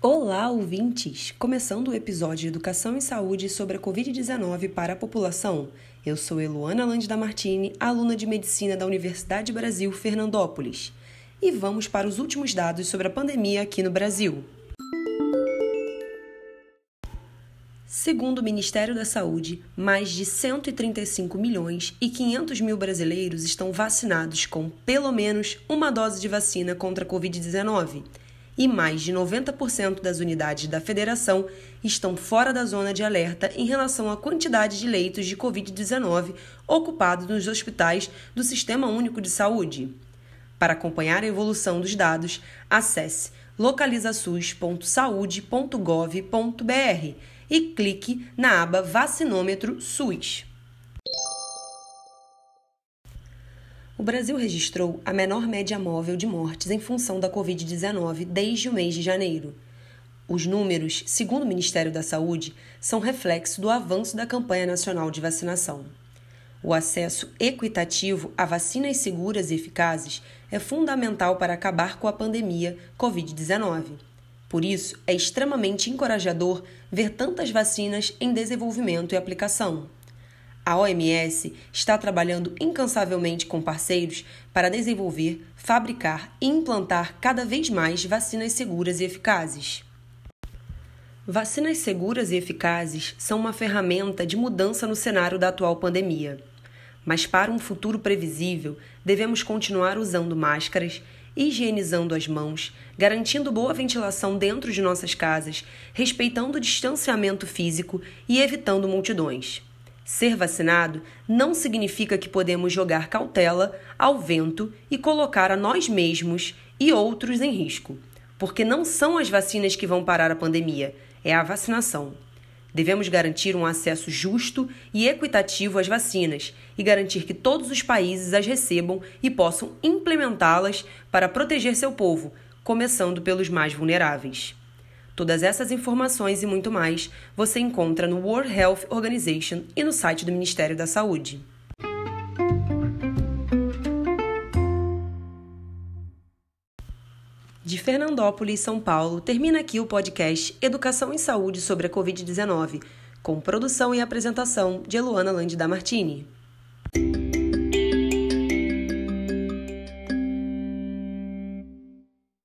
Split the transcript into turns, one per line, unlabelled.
Olá, ouvintes! Começando o episódio de Educação e Saúde sobre a Covid-19 para a população. Eu sou Eluana Lande da Martini, aluna de Medicina da Universidade Brasil Fernandópolis. E vamos para os últimos dados sobre a pandemia aqui no Brasil. Segundo o Ministério da Saúde, mais de 135 milhões e 500 mil brasileiros estão vacinados com pelo menos uma dose de vacina contra a Covid-19 e mais de 90% das unidades da federação estão fora da zona de alerta em relação à quantidade de leitos de Covid-19 ocupados nos hospitais do Sistema Único de Saúde. Para acompanhar a evolução dos dados, acesse localizasus.saude.gov.br e clique na aba Vacinômetro SUS. O Brasil registrou a menor média móvel de mortes em função da Covid-19 desde o mês de janeiro. Os números, segundo o Ministério da Saúde, são reflexo do avanço da campanha nacional de vacinação. O acesso equitativo a vacinas seguras e eficazes é fundamental para acabar com a pandemia Covid-19. Por isso, é extremamente encorajador ver tantas vacinas em desenvolvimento e aplicação. A OMS está trabalhando incansavelmente com parceiros para desenvolver, fabricar e implantar cada vez mais vacinas seguras e eficazes. Vacinas seguras e eficazes são uma ferramenta de mudança no cenário da atual pandemia. Mas para um futuro previsível, devemos continuar usando máscaras, higienizando as mãos, garantindo boa ventilação dentro de nossas casas, respeitando o distanciamento físico e evitando multidões. Ser vacinado não significa que podemos jogar cautela ao vento e colocar a nós mesmos e outros em risco, porque não são as vacinas que vão parar a pandemia, é a vacinação. Devemos garantir um acesso justo e equitativo às vacinas e garantir que todos os países as recebam e possam implementá-las para proteger seu povo, começando pelos mais vulneráveis. Todas essas informações e muito mais você encontra no World Health Organization e no site do Ministério da Saúde. De Fernandópolis, São Paulo, termina aqui o podcast Educação em Saúde sobre a Covid-19, com produção e apresentação de Eluana Lande da Martini.